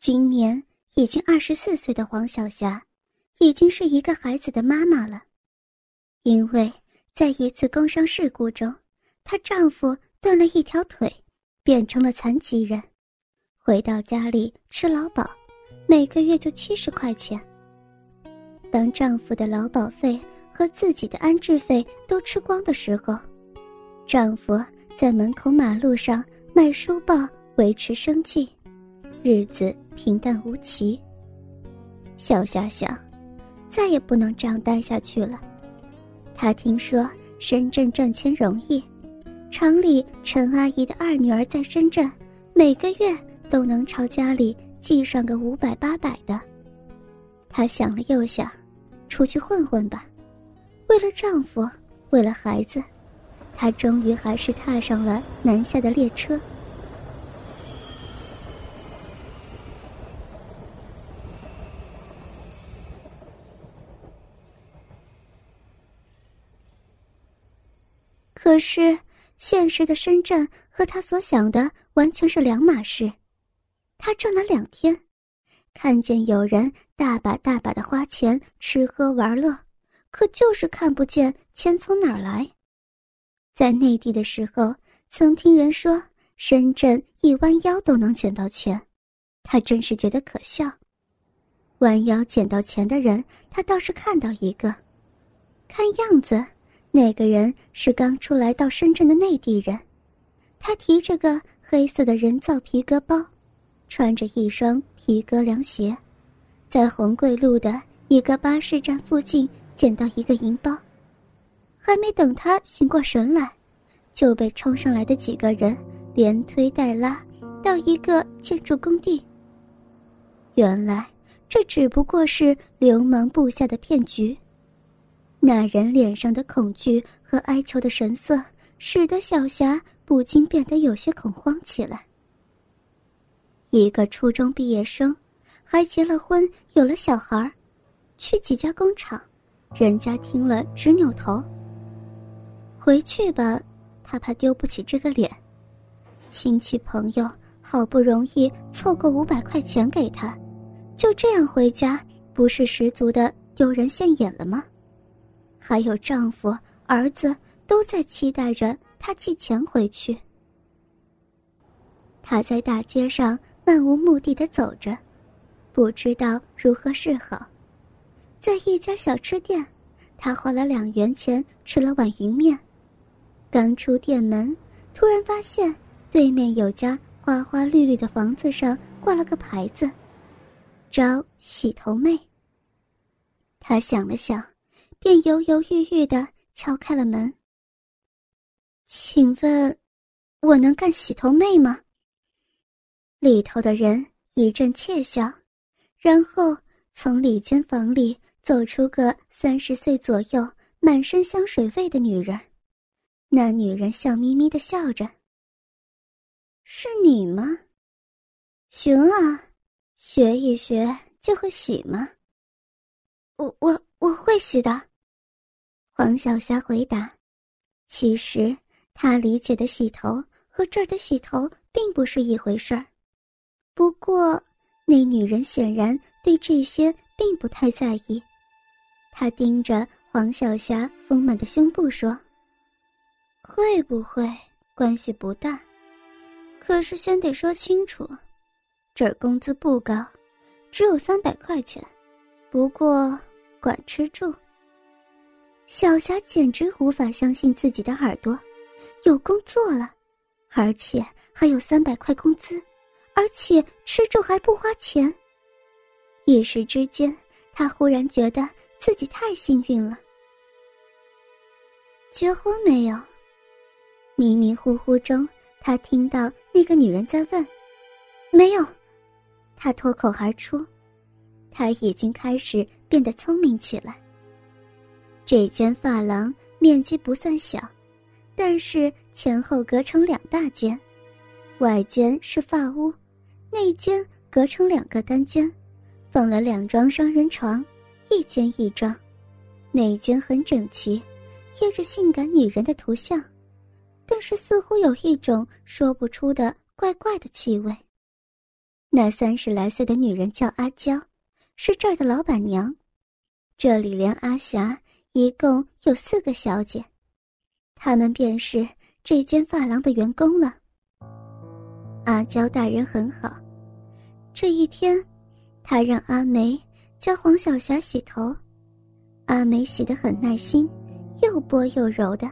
今年已经二十四岁的黄晓霞，已经是一个孩子的妈妈了。因为在一次工伤事故中，她丈夫断了一条腿，变成了残疾人，回到家里吃劳保，每个月就七十块钱。当丈夫的劳保费和自己的安置费都吃光的时候，丈夫在门口马路上卖书报维持生计，日子平淡无奇。小霞想，再也不能这样待下去了。她听说深圳赚钱容易，厂里陈阿姨的二女儿在深圳，每个月都能朝家里寄上个五百八百的。她想了又想，出去混混吧。为了丈夫，为了孩子。她终于还是踏上了南下的列车。可是，现实的深圳和他所想的完全是两码事。他转了两天，看见有人大把大把的花钱吃喝玩乐，可就是看不见钱从哪儿来。在内地的时候，曾听人说深圳一弯腰都能捡到钱，他真是觉得可笑。弯腰捡到钱的人，他倒是看到一个，看样子那个人是刚出来到深圳的内地人。他提着个黑色的人造皮革包，穿着一双皮革凉鞋，在红桂路的一个巴士站附近捡到一个银包。还没等他醒过神来，就被冲上来的几个人连推带拉到一个建筑工地。原来这只不过是流氓布下的骗局。那人脸上的恐惧和哀求的神色，使得小霞不禁变得有些恐慌起来。一个初中毕业生，还结了婚，有了小孩去几家工厂，人家听了直扭头。回去吧，他怕丢不起这个脸。亲戚朋友好不容易凑够五百块钱给他，就这样回家，不是十足的丢人现眼了吗？还有丈夫、儿子都在期待着他寄钱回去。他在大街上漫无目的的走着，不知道如何是好。在一家小吃店，他花了两元钱吃了碗鱼面。刚出店门，突然发现对面有家花花绿绿的房子，上挂了个牌子，招洗头妹。他想了想，便犹犹豫豫的敲开了门。请问，我能干洗头妹吗？里头的人一阵窃笑，然后从里间房里走出个三十岁左右、满身香水味的女人。那女人笑眯眯的笑着。是你吗？行啊，学一学就会洗吗？我我我会洗的。黄小霞回答。其实她理解的洗头和这儿的洗头并不是一回事儿。不过那女人显然对这些并不太在意。她盯着黄小霞丰满的胸部说。会不会关系不大？可是先得说清楚，这儿工资不高，只有三百块钱，不过管吃住。小霞简直无法相信自己的耳朵，有工作了，而且还有三百块工资，而且吃住还不花钱。一时之间，她忽然觉得自己太幸运了。结婚没有？迷迷糊糊中，他听到那个女人在问：“没有。”他脱口而出：“他已经开始变得聪明起来。”这间发廊面积不算小，但是前后隔成两大间，外间是发屋，内间隔成两个单间，放了两张双人床，一间一张，内间很整齐，贴着性感女人的图像。但是似乎有一种说不出的怪怪的气味。那三十来岁的女人叫阿娇，是这儿的老板娘。这里连阿霞，一共有四个小姐，她们便是这间发廊的员工了。阿娇大人很好，这一天，她让阿梅教黄小霞洗头，阿梅洗得很耐心，又拨又揉的，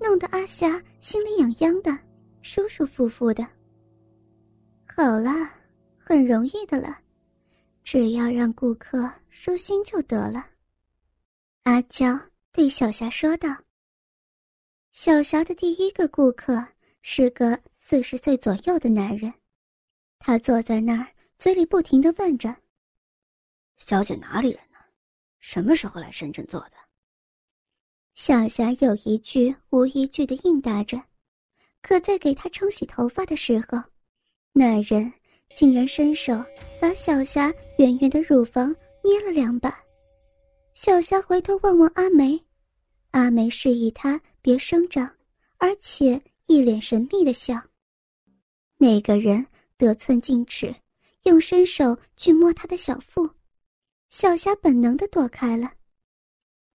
弄得阿霞心里痒痒的，舒舒服服的。好了，很容易的了，只要让顾客舒心就得了。阿娇对小霞说道：“小霞的第一个顾客是个四十岁左右的男人，他坐在那儿，嘴里不停的问着：‘小姐哪里人呢？什么时候来深圳做的？’小霞有一句无一句的应答着，可在给他冲洗头发的时候，那人竟然伸手把小霞圆圆的乳房捏了两把。”小霞回头望望阿梅，阿梅示意她别声张，而且一脸神秘的笑。那个人得寸进尺，用伸手去摸她的小腹，小霞本能的躲开了。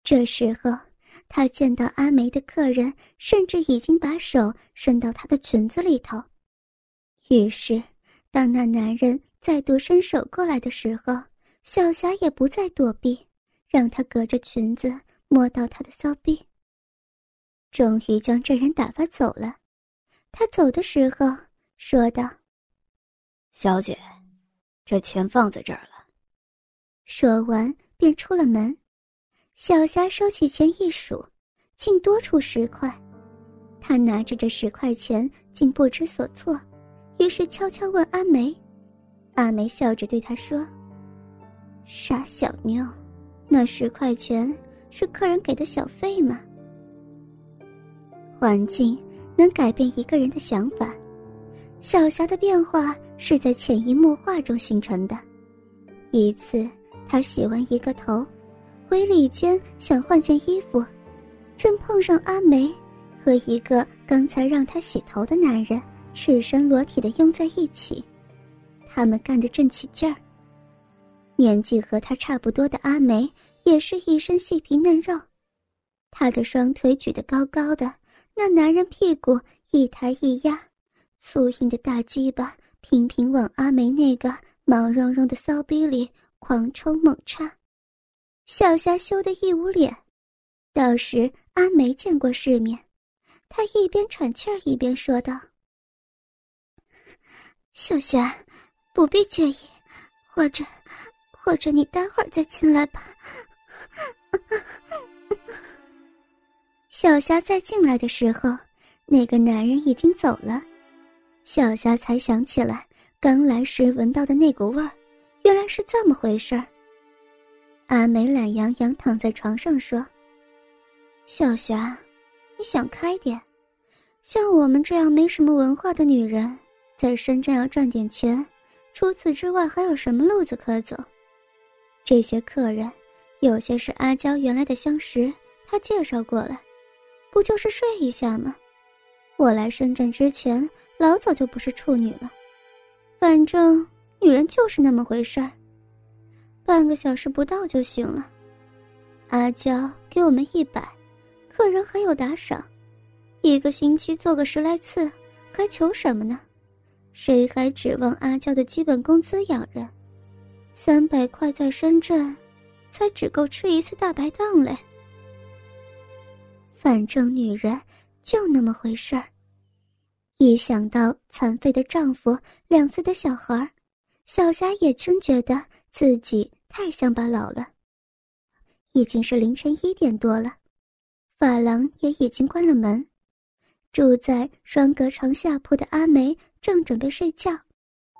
这时候，她见到阿梅的客人甚至已经把手伸到她的裙子里头，于是，当那男人再度伸手过来的时候，小霞也不再躲避。让他隔着裙子摸到他的骚逼，终于将这人打发走了。他走的时候说道：“小姐，这钱放在这儿了。”说完便出了门。小霞收起钱一数，竟多出十块。他拿着这十块钱，竟不知所措，于是悄悄问阿梅。阿梅笑着对他说：“傻小妞。”那十块钱是客人给的小费吗？环境能改变一个人的想法，小霞的变化是在潜移默化中形成的。一次，她洗完一个头，回里间想换件衣服，正碰上阿梅和一个刚才让她洗头的男人赤身裸体的拥在一起，他们干得正起劲儿。年纪和他差不多的阿梅也是一身细皮嫩肉，她的双腿举得高高的，那男人屁股一抬一压，粗硬的大鸡巴频频往阿梅那个毛茸茸的骚逼里狂冲猛插。小霞羞得一捂脸，到时阿梅见过世面，她一边喘气儿一边说道：“小霞，不必介意，或者……”或者你待会儿再进来吧。小霞再进来的时候，那个男人已经走了。小霞才想起来，刚来时闻到的那股味儿，原来是这么回事儿。阿梅懒洋洋躺在床上说：“小霞，你想开点。像我们这样没什么文化的女人，在深圳要赚点钱，除此之外还有什么路子可走？”这些客人，有些是阿娇原来的相识，他介绍过来，不就是睡一下吗？我来深圳之前，老早就不是处女了。反正女人就是那么回事儿，半个小时不到就行了。阿娇给我们一百，客人还有打赏，一个星期做个十来次，还求什么呢？谁还指望阿娇的基本工资养人？三百块在深圳，才只够吃一次大排档嘞。反正女人就那么回事儿。一想到残废的丈夫、两岁的小孩，小霞也真觉得自己太乡巴佬了。已经是凌晨一点多了，发廊也已经关了门。住在双隔床下铺的阿梅正准备睡觉，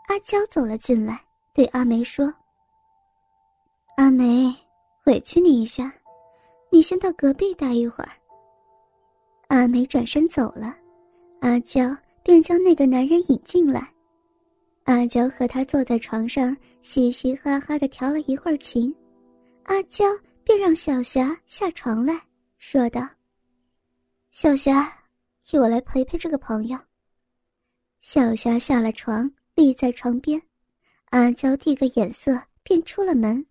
阿娇走了进来，对阿梅说。阿梅，委屈你一下，你先到隔壁待一会儿。阿梅转身走了，阿娇便将那个男人引进来。阿娇和他坐在床上，嘻嘻哈哈的调了一会儿情，阿娇便让小霞下床来说道：“小霞，替我来陪陪这个朋友。”小霞下了床，立在床边，阿娇递个眼色，便出了门。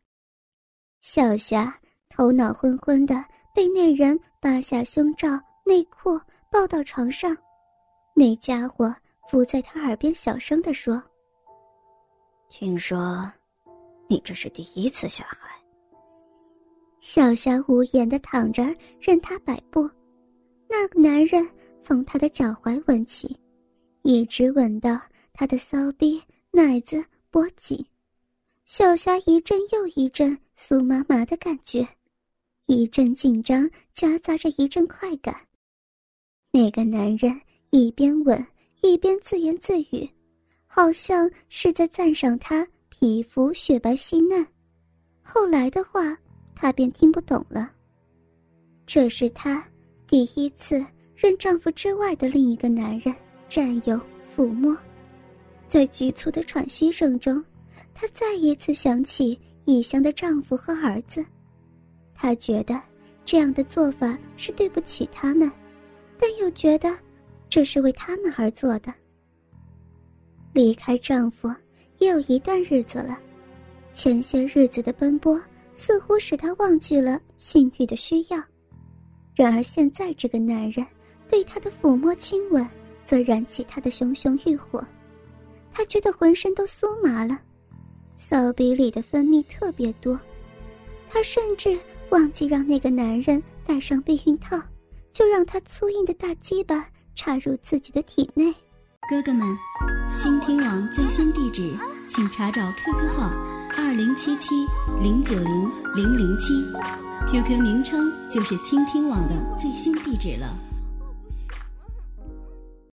小霞头脑昏昏的，被那人扒下胸罩、内裤，抱到床上。那家伙伏在她耳边小声的说：“听说，你这是第一次下海。”小霞无言的躺着，任他摆布。那个男人从她的脚踝吻起，一直吻到她的骚逼、奶子、脖颈。小霞一阵又一阵酥麻麻的感觉，一阵紧张夹杂着一阵快感。那个男人一边吻一边自言自语，好像是在赞赏她皮肤雪白细嫩。后来的话。她便听不懂了。这是她第一次任丈夫之外的另一个男人占有、抚摸，在急促的喘息声中，她再一次想起异乡的丈夫和儿子。她觉得这样的做法是对不起他们，但又觉得这是为他们而做的。离开丈夫也有一段日子了，前些日子的奔波。似乎使她忘记了性欲的需要，然而现在这个男人对她的抚摸亲吻，则燃起她的熊熊欲火。她觉得浑身都酥麻了，骚逼里的分泌特别多。她甚至忘记让那个男人戴上避孕套，就让他粗硬的大鸡巴插入自己的体内。哥哥们，倾听网最新地址，请查找 QQ 号。二零七七零九零零零七，QQ 名称就是倾听网的最新地址了。